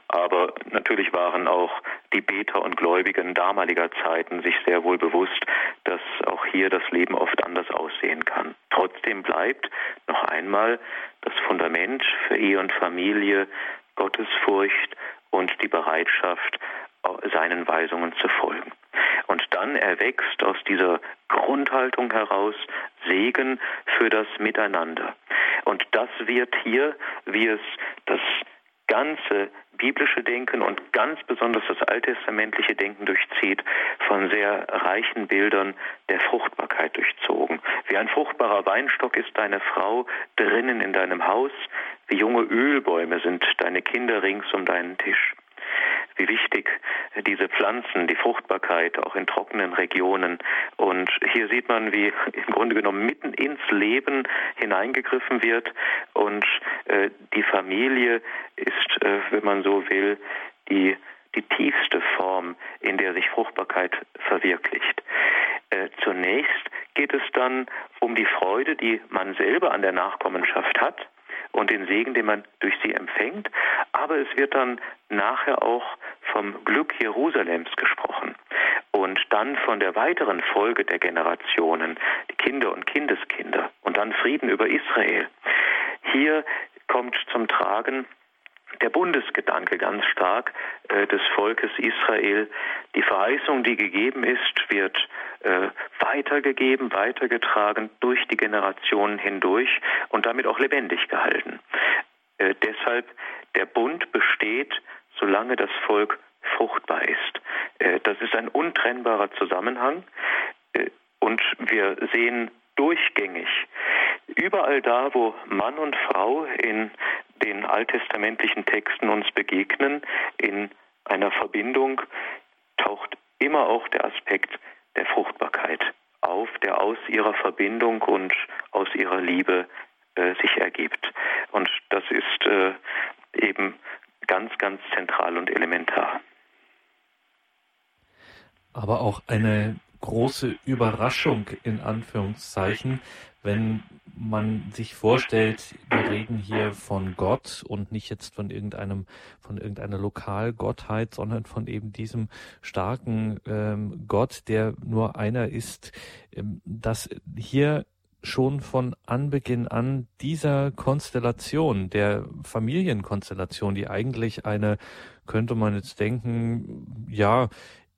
Aber natürlich waren auch die Beter und Gläubigen damaliger Zeiten sich sehr wohl bewusst, dass auch hier das Leben oft anders aussehen kann. Trotzdem bleibt noch einmal das Fundament für Ehe und Familie Gottesfurcht und die Bereitschaft, seinen Weisungen zu folgen. Und dann erwächst aus dieser Grundhaltung heraus Segen für das Miteinander. Und das wird hier, wie es das ganze biblische Denken und ganz besonders das alttestamentliche Denken durchzieht, von sehr reichen Bildern der Fruchtbarkeit durchzogen. Wie ein fruchtbarer Weinstock ist deine Frau drinnen in deinem Haus, wie junge Ölbäume sind deine Kinder rings um deinen Tisch wie wichtig diese Pflanzen, die Fruchtbarkeit auch in trockenen Regionen. Und hier sieht man, wie im Grunde genommen mitten ins Leben hineingegriffen wird. Und äh, die Familie ist, äh, wenn man so will, die die tiefste Form, in der sich Fruchtbarkeit verwirklicht. Äh, zunächst geht es dann um die Freude, die man selber an der Nachkommenschaft hat und den Segen, den man durch sie empfängt. Aber es wird dann nachher auch vom Glück Jerusalems gesprochen und dann von der weiteren Folge der Generationen, die Kinder und Kindeskinder und dann Frieden über Israel. Hier kommt zum Tragen, der Bundesgedanke ganz stark äh, des Volkes Israel. Die Verheißung, die gegeben ist, wird äh, weitergegeben, weitergetragen durch die Generationen hindurch und damit auch lebendig gehalten. Äh, deshalb der Bund besteht, solange das Volk fruchtbar ist. Äh, das ist ein untrennbarer Zusammenhang äh, und wir sehen durchgängig überall da, wo Mann und Frau in den alttestamentlichen Texten uns begegnen, in einer Verbindung, taucht immer auch der Aspekt der Fruchtbarkeit auf, der aus ihrer Verbindung und aus ihrer Liebe äh, sich ergibt. Und das ist äh, eben ganz, ganz zentral und elementar. Aber auch eine große Überraschung in Anführungszeichen, wenn man sich vorstellt, wir reden hier von Gott und nicht jetzt von irgendeinem, von irgendeiner Lokalgottheit, sondern von eben diesem starken ähm, Gott, der nur einer ist, ähm, dass hier schon von Anbeginn an dieser Konstellation, der Familienkonstellation, die eigentlich eine, könnte man jetzt denken, ja,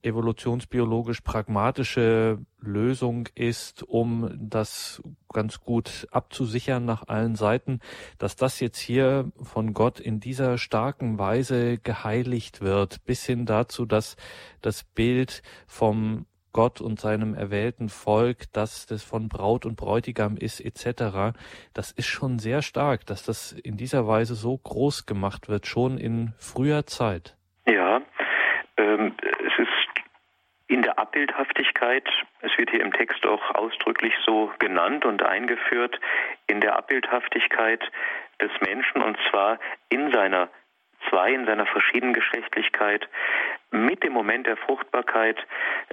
evolutionsbiologisch pragmatische Lösung ist, um das ganz gut abzusichern nach allen Seiten, dass das jetzt hier von Gott in dieser starken Weise geheiligt wird, bis hin dazu, dass das Bild vom Gott und seinem erwählten Volk, dass das von Braut und Bräutigam ist, etc. Das ist schon sehr stark, dass das in dieser Weise so groß gemacht wird, schon in früher Zeit. Ja, ähm, es ist in der Abbildhaftigkeit, es wird hier im Text auch ausdrücklich so genannt und eingeführt, in der Abbildhaftigkeit des Menschen und zwar in seiner zwei, in seiner Verschiedengeschlechtlichkeit, mit dem Moment der Fruchtbarkeit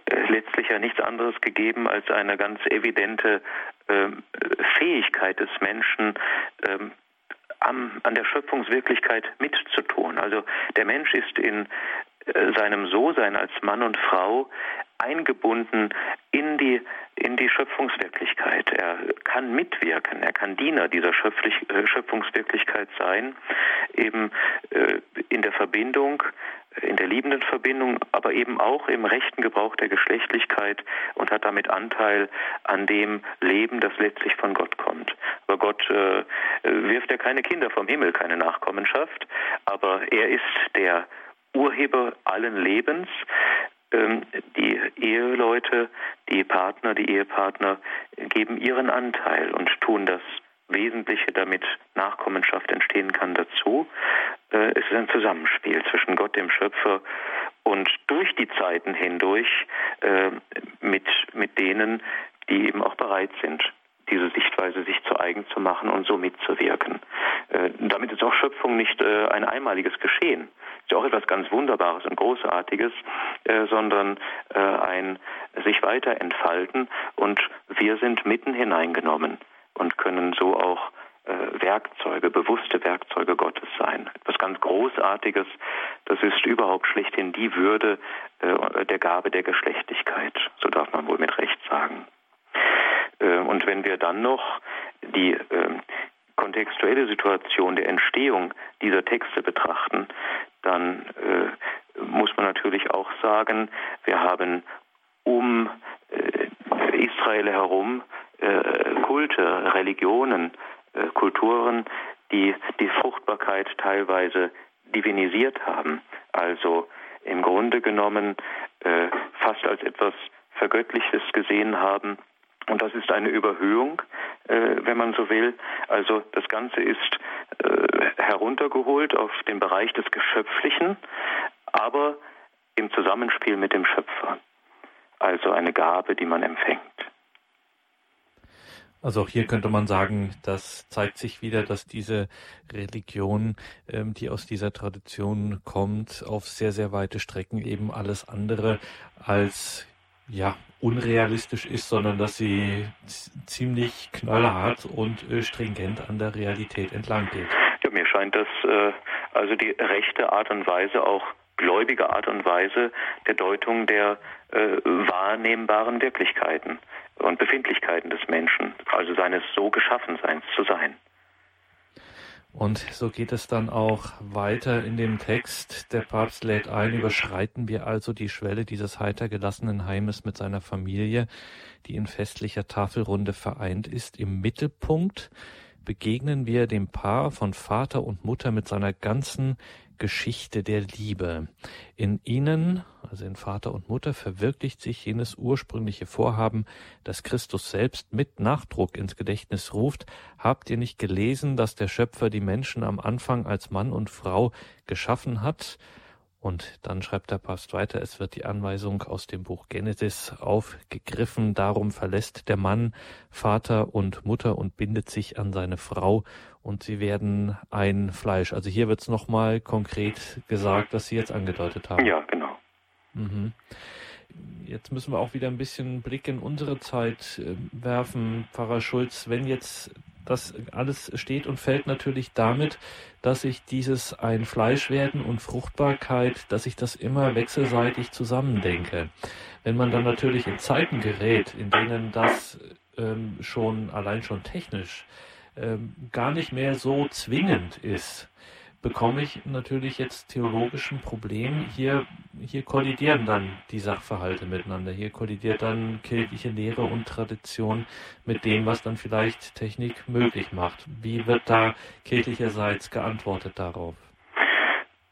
äh, letztlich ja nichts anderes gegeben als eine ganz evidente äh, Fähigkeit des Menschen, äh, an der Schöpfungswirklichkeit mitzutun. Also der Mensch ist in seinem So-Sein als Mann und Frau eingebunden in die, in die Schöpfungswirklichkeit. Er kann mitwirken, er kann Diener dieser äh, Schöpfungswirklichkeit sein, eben äh, in der Verbindung, in der liebenden Verbindung, aber eben auch im rechten Gebrauch der Geschlechtlichkeit und hat damit Anteil an dem Leben, das letztlich von Gott kommt. Aber Gott äh, wirft ja keine Kinder vom Himmel, keine Nachkommenschaft, aber er ist der Urheber allen Lebens. Ähm, die Eheleute, die Partner, die Ehepartner geben ihren Anteil und tun das Wesentliche, damit Nachkommenschaft entstehen kann, dazu. Äh, es ist ein Zusammenspiel zwischen Gott, dem Schöpfer, und durch die Zeiten hindurch äh, mit, mit denen, die eben auch bereit sind, diese Sichtweise sich zu eigen zu machen und so mitzuwirken. Äh, damit ist auch Schöpfung nicht ein einmaliges Geschehen, ist ja auch etwas ganz Wunderbares und Großartiges, äh, sondern äh, ein sich weiter entfalten und wir sind mitten hineingenommen und können so auch äh, Werkzeuge, bewusste Werkzeuge Gottes sein. Etwas ganz Großartiges, das ist überhaupt schlechthin die Würde äh, der Gabe der Geschlechtlichkeit, so darf man wohl mit Recht sagen. Äh, und wenn wir dann noch die ähm, kontextuelle Situation der Entstehung dieser Texte betrachten, dann äh, muss man natürlich auch sagen, wir haben um äh, Israel herum äh, Kulte, Religionen, äh, Kulturen, die die Fruchtbarkeit teilweise divinisiert haben, also im Grunde genommen äh, fast als etwas Vergöttliches gesehen haben. Und das ist eine Überhöhung, äh, wenn man so will. Also das Ganze ist äh, heruntergeholt auf den Bereich des Geschöpflichen, aber im Zusammenspiel mit dem Schöpfer. Also eine Gabe, die man empfängt. Also auch hier könnte man sagen, das zeigt sich wieder, dass diese Religion, ähm, die aus dieser Tradition kommt, auf sehr, sehr weite Strecken eben alles andere als ja, unrealistisch ist, sondern dass sie ziemlich knallhart und äh, stringent an der Realität entlang geht. Ja, mir scheint das äh, also die rechte Art und Weise, auch gläubige Art und Weise der Deutung der äh, wahrnehmbaren Wirklichkeiten und Befindlichkeiten des Menschen, also seines so Geschaffenseins zu sein. Und so geht es dann auch weiter in dem Text. Der Papst lädt ein, überschreiten wir also die Schwelle dieses heiter gelassenen Heimes mit seiner Familie, die in festlicher Tafelrunde vereint ist. Im Mittelpunkt begegnen wir dem Paar von Vater und Mutter mit seiner ganzen Geschichte der Liebe. In ihnen, also in Vater und Mutter, verwirklicht sich jenes ursprüngliche Vorhaben, das Christus selbst mit Nachdruck ins Gedächtnis ruft. Habt ihr nicht gelesen, dass der Schöpfer die Menschen am Anfang als Mann und Frau geschaffen hat? Und dann schreibt der Papst weiter, es wird die Anweisung aus dem Buch Genesis aufgegriffen, darum verlässt der Mann Vater und Mutter und bindet sich an seine Frau und sie werden ein Fleisch. Also hier wird es nochmal konkret gesagt, was Sie jetzt angedeutet haben. Ja, genau. Mhm. Jetzt müssen wir auch wieder ein bisschen Blick in unsere Zeit äh, werfen, Pfarrer Schulz. Wenn jetzt das alles steht und fällt natürlich damit, dass ich dieses ein Fleisch werden und Fruchtbarkeit, dass ich das immer wechselseitig zusammendenke. Wenn man dann natürlich in Zeiten gerät, in denen das ähm, schon allein schon technisch ähm, gar nicht mehr so zwingend ist, bekomme ich natürlich jetzt theologisch ein Problem. Hier, hier kollidieren dann die Sachverhalte miteinander. Hier kollidiert dann kirchliche Lehre und Tradition mit dem, was dann vielleicht Technik möglich macht. Wie wird da kirchlicherseits geantwortet darauf?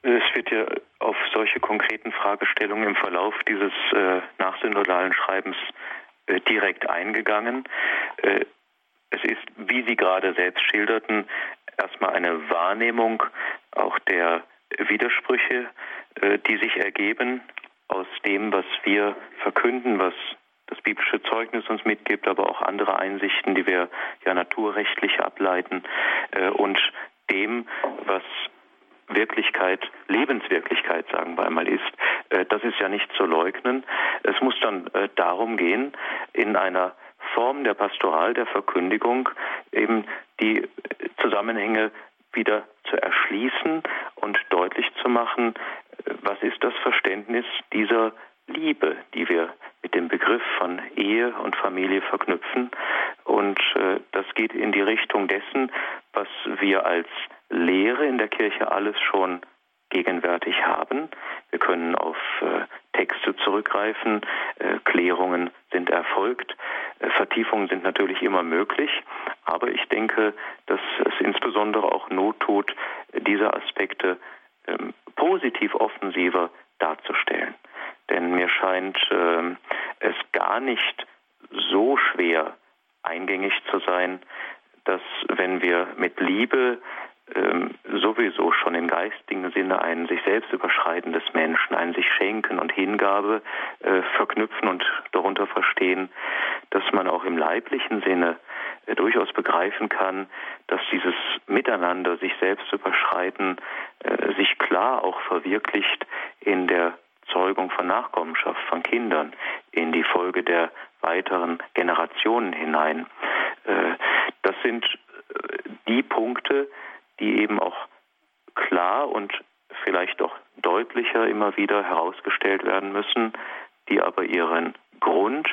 Es wird ja auf solche konkreten Fragestellungen im Verlauf dieses äh, nachsynodalen Schreibens äh, direkt eingegangen. Äh, es ist, wie Sie gerade selbst schilderten, erstmal eine Wahrnehmung auch der Widersprüche, äh, die sich ergeben aus dem, was wir verkünden, was das biblische Zeugnis uns mitgibt, aber auch andere Einsichten, die wir ja naturrechtlich ableiten äh, und dem, was Wirklichkeit, Lebenswirklichkeit, sagen wir einmal, ist. Äh, das ist ja nicht zu leugnen. Es muss dann darum gehen, in einer Form der Pastoral, der Verkündigung, eben die Zusammenhänge wieder zu erschließen und deutlich zu machen, was ist das Verständnis dieser Liebe, die wir mit dem Begriff von Ehe und Familie verknüpfen. Und äh, das geht in die Richtung dessen, was wir als Lehre in der Kirche alles schon gegenwärtig haben. Wir können auf äh, Texte zurückgreifen, äh, Klärungen sind erfolgt, äh, Vertiefungen sind natürlich immer möglich, aber ich denke, dass es insbesondere auch Not tut, diese Aspekte ähm, positiv offensiver darzustellen. Denn mir scheint ähm, es gar nicht so schwer eingängig zu sein, dass wenn wir mit Liebe ähm, sowieso schon im geistigen Sinne ein sich selbst überschreitendes Menschen, ein sich Schenken und Hingabe äh, verknüpfen und darunter verstehen, dass man auch im leiblichen Sinne äh, durchaus begreifen kann, dass dieses Miteinander, sich selbst überschreiten, äh, sich klar auch verwirklicht in der Zeugung von Nachkommenschaft, von Kindern, in die Folge der weiteren Generationen hinein. Äh, das sind äh, die Punkte, die eben auch klar und vielleicht auch deutlicher immer wieder herausgestellt werden müssen, die aber ihren Grund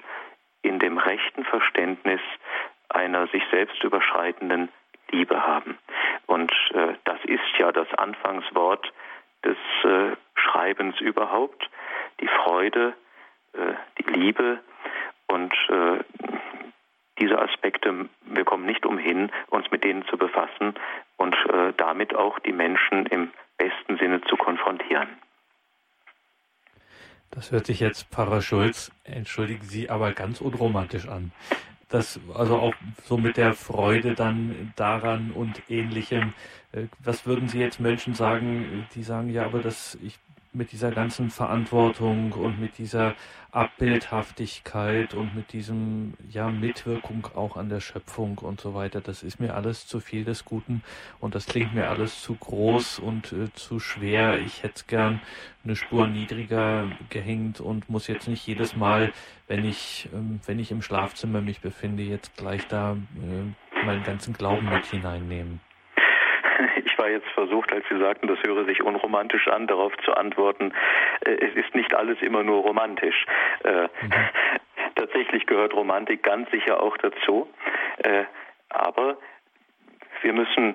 in dem rechten Verständnis einer sich selbst überschreitenden Liebe haben. Und äh, das ist ja das Anfangswort des äh, Schreibens überhaupt, die Freude, äh, die Liebe und äh, diese Aspekte, wir kommen nicht umhin, uns mit denen zu befassen damit auch die Menschen im besten Sinne zu konfrontieren. Das hört sich jetzt, Pfarrer Schulz, entschuldigen Sie, aber ganz unromantisch an. Das, also auch so mit der Freude dann daran und ähnlichem. Äh, was würden Sie jetzt Menschen sagen, die sagen, ja, aber das, ich mit dieser ganzen Verantwortung und mit dieser Abbildhaftigkeit und mit diesem, ja, Mitwirkung auch an der Schöpfung und so weiter. Das ist mir alles zu viel des Guten und das klingt mir alles zu groß und äh, zu schwer. Ich hätte gern eine Spur niedriger gehängt und muss jetzt nicht jedes Mal, wenn ich, ähm, wenn ich im Schlafzimmer mich befinde, jetzt gleich da äh, meinen ganzen Glauben mit hineinnehmen jetzt versucht, als Sie sagten, das höre sich unromantisch an, darauf zu antworten, äh, es ist nicht alles immer nur romantisch. Mhm. Tatsächlich gehört Romantik ganz sicher auch dazu. Äh, aber wir müssen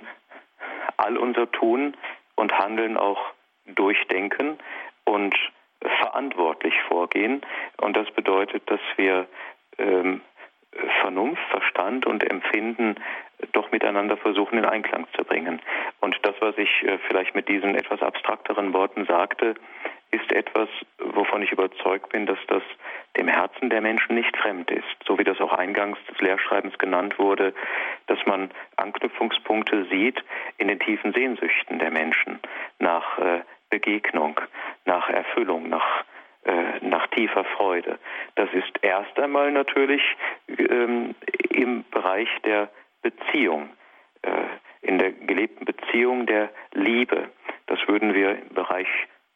all unser Tun und Handeln auch durchdenken und verantwortlich vorgehen. Und das bedeutet, dass wir ähm, Vernunft, Verstand und Empfinden doch miteinander versuchen in Einklang zu bringen. Und das, was ich äh, vielleicht mit diesen etwas abstrakteren Worten sagte, ist etwas, wovon ich überzeugt bin, dass das dem Herzen der Menschen nicht fremd ist. So wie das auch eingangs des Lehrschreibens genannt wurde, dass man Anknüpfungspunkte sieht in den tiefen Sehnsüchten der Menschen nach äh, Begegnung, nach Erfüllung, nach äh, nach tiefer Freude. Das ist erst einmal natürlich ähm, im Bereich der Beziehung, äh, in der gelebten Beziehung der Liebe. Das würden wir im Bereich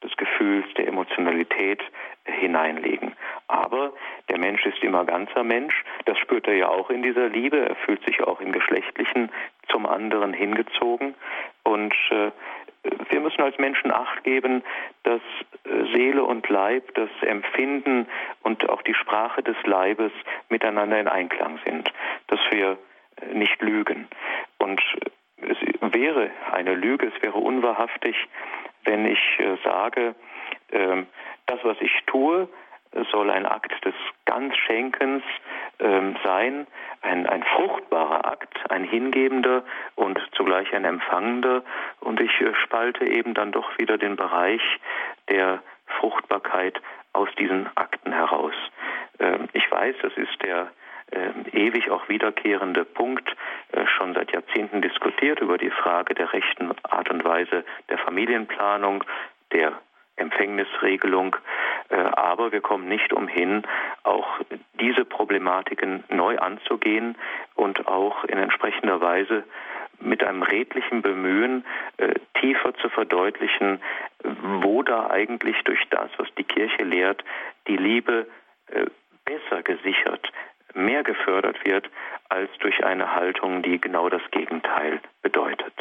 des Gefühls, der Emotionalität hineinlegen. Aber der Mensch ist immer ganzer Mensch. Das spürt er ja auch in dieser Liebe. Er fühlt sich auch im Geschlechtlichen zum anderen hingezogen. Und äh, wir müssen als Menschen Acht geben, dass äh, Seele und Leib, das Empfinden und auch die Sprache des Leibes miteinander in Einklang sind, dass wir nicht lügen. Und es wäre eine Lüge, es wäre unwahrhaftig, wenn ich äh, sage, ähm, das, was ich tue, soll ein Akt des Ganzschenkens ähm, sein, ein, ein fruchtbarer Akt, ein hingebender und zugleich ein empfangender. Und ich äh, spalte eben dann doch wieder den Bereich der Fruchtbarkeit aus diesen Akten heraus. Ähm, ich weiß, das ist der ewig auch wiederkehrende Punkt, äh, schon seit Jahrzehnten diskutiert über die Frage der rechten Art und Weise der Familienplanung, der Empfängnisregelung. Äh, aber wir kommen nicht umhin, auch diese Problematiken neu anzugehen und auch in entsprechender Weise mit einem redlichen Bemühen äh, tiefer zu verdeutlichen, wo da eigentlich durch das, was die Kirche lehrt, die Liebe äh, besser gesichert, mehr gefördert wird, als durch eine Haltung, die genau das Gegenteil bedeutet.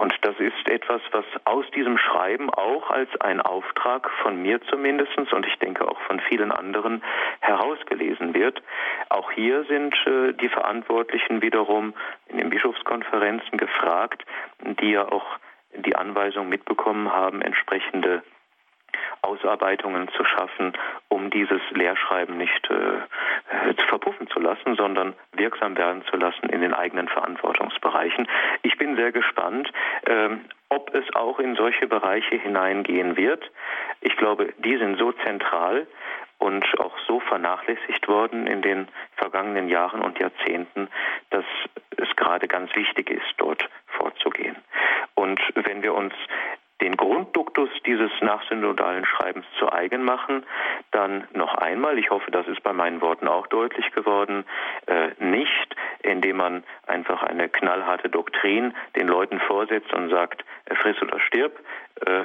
Und das ist etwas, was aus diesem Schreiben auch als ein Auftrag von mir zumindest und ich denke auch von vielen anderen herausgelesen wird. Auch hier sind äh, die Verantwortlichen wiederum in den Bischofskonferenzen gefragt, die ja auch die Anweisung mitbekommen haben, entsprechende Ausarbeitungen zu schaffen, um dieses Lehrschreiben nicht äh, verpuffen zu lassen, sondern wirksam werden zu lassen in den eigenen Verantwortungsbereichen. Ich bin sehr gespannt, äh, ob es auch in solche Bereiche hineingehen wird. Ich glaube, die sind so zentral und auch so vernachlässigt worden in den vergangenen Jahren und Jahrzehnten, dass es gerade ganz wichtig ist, dort vorzugehen. Und wenn wir uns den Grundduktus dieses nachsynodalen Schreibens zu eigen machen, dann noch einmal, ich hoffe, das ist bei meinen Worten auch deutlich geworden, äh, nicht, indem man einfach eine knallharte Doktrin den Leuten vorsetzt und sagt, friss oder stirb, äh,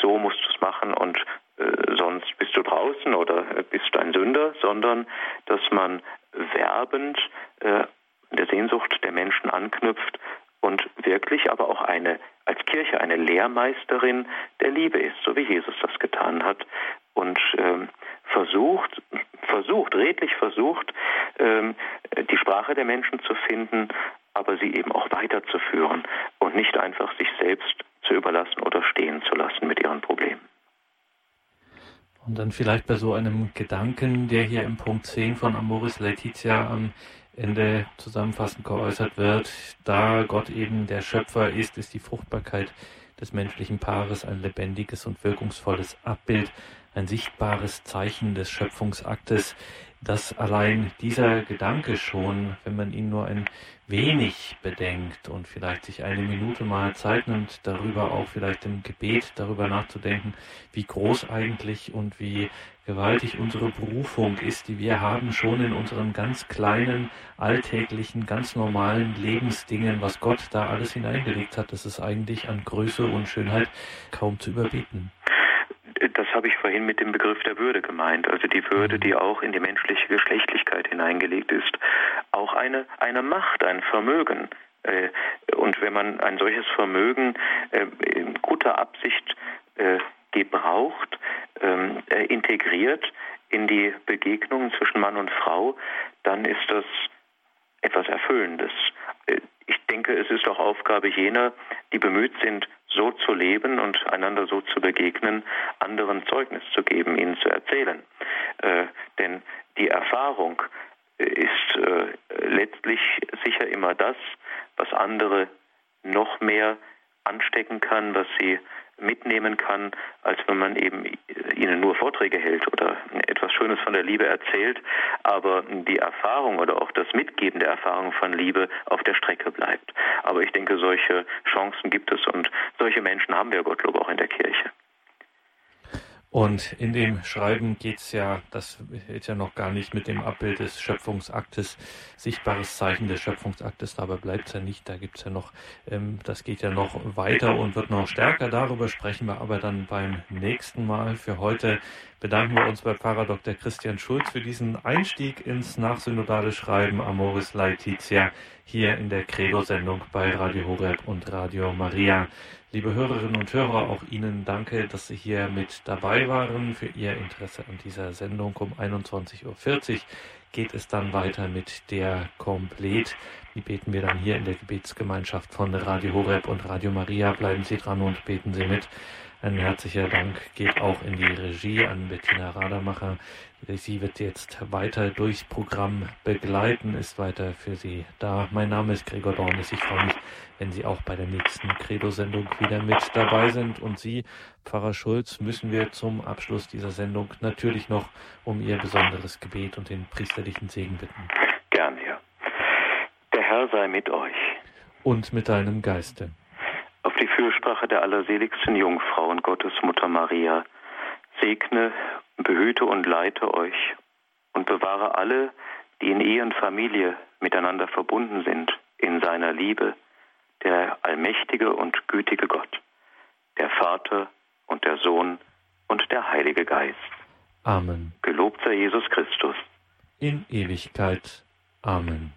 so musst du es machen und äh, sonst bist du draußen oder bist ein Sünder, sondern dass man werbend äh, der Sehnsucht der Menschen anknüpft und wirklich aber auch eine als Kirche eine Lehrmeisterin der Liebe ist, so wie Jesus das getan hat und ähm, versucht, versucht, redlich versucht, ähm, die Sprache der Menschen zu finden, aber sie eben auch weiterzuführen und nicht einfach sich selbst zu überlassen oder stehen zu lassen mit ihren Problemen. Und dann vielleicht bei so einem Gedanken, der hier im Punkt 10 von Amoris Laetitia am Ende zusammenfassend geäußert wird, da Gott eben der Schöpfer ist, ist die Fruchtbarkeit des menschlichen Paares ein lebendiges und wirkungsvolles Abbild, ein sichtbares Zeichen des Schöpfungsaktes, dass allein dieser Gedanke schon, wenn man ihn nur ein wenig bedenkt und vielleicht sich eine Minute mal Zeit nimmt, darüber auch vielleicht im Gebet darüber nachzudenken, wie groß eigentlich und wie gewaltig unsere Berufung ist, die wir haben, schon in unseren ganz kleinen, alltäglichen, ganz normalen Lebensdingen, was Gott da alles hineingelegt hat, das ist eigentlich an Größe und Schönheit kaum zu überbieten. Habe ich vorhin mit dem Begriff der Würde gemeint, also die Würde, die auch in die menschliche Geschlechtlichkeit hineingelegt ist. Auch eine, eine Macht, ein Vermögen. Äh, und wenn man ein solches Vermögen äh, in guter Absicht äh, gebraucht, ähm, integriert in die Begegnungen zwischen Mann und Frau, dann ist das etwas Erfüllendes. Ich denke, es ist auch Aufgabe jener, die bemüht sind, so zu leben und einander so zu begegnen, anderen Zeugnis zu geben, ihnen zu erzählen. Äh, denn die Erfahrung ist äh, letztlich sicher immer das, was andere noch mehr anstecken kann, was sie mitnehmen kann, als wenn man eben ihnen nur Vorträge hält oder etwas Schönes von der Liebe erzählt, aber die Erfahrung oder auch das Mitgeben der Erfahrung von Liebe auf der Strecke bleibt. Aber ich denke, solche Chancen gibt es und solche Menschen haben wir Gottlob auch in der Kirche. Und in dem Schreiben geht's ja, das ist ja noch gar nicht mit dem Abbild des Schöpfungsaktes, sichtbares Zeichen des Schöpfungsaktes, dabei bleibt's ja nicht, da gibt's ja noch, ähm, das geht ja noch weiter und wird noch stärker, darüber sprechen wir aber dann beim nächsten Mal. Für heute bedanken wir uns bei Pfarrer Dr. Christian Schulz für diesen Einstieg ins nachsynodale Schreiben Amoris Laetitia hier in der Credo-Sendung bei Radio Horeb und Radio Maria. Liebe Hörerinnen und Hörer, auch Ihnen danke, dass Sie hier mit dabei waren. Für Ihr Interesse an dieser Sendung um 21.40 Uhr geht es dann weiter mit der Komplet. Die beten wir dann hier in der Gebetsgemeinschaft von Radio Horeb und Radio Maria. Bleiben Sie dran und beten Sie mit. Ein herzlicher Dank geht auch in die Regie an Bettina Radermacher. Sie wird jetzt weiter durchs Programm begleiten, ist weiter für Sie da. Mein Name ist Gregor Dornis. Ich freue mich, wenn Sie auch bei der nächsten Credo-Sendung wieder mit dabei sind. Und Sie, Pfarrer Schulz, müssen wir zum Abschluss dieser Sendung natürlich noch um Ihr besonderes Gebet und den priesterlichen Segen bitten. Gern, ja. Der Herr sei mit euch. Und mit deinem Geiste auf die Fürsprache der allerseligsten Jungfrau und Gottesmutter Maria, segne, behüte und leite euch und bewahre alle, die in Ehe und Familie miteinander verbunden sind, in seiner Liebe, der allmächtige und gütige Gott, der Vater und der Sohn und der Heilige Geist. Amen. Gelobt sei Jesus Christus. In Ewigkeit. Amen.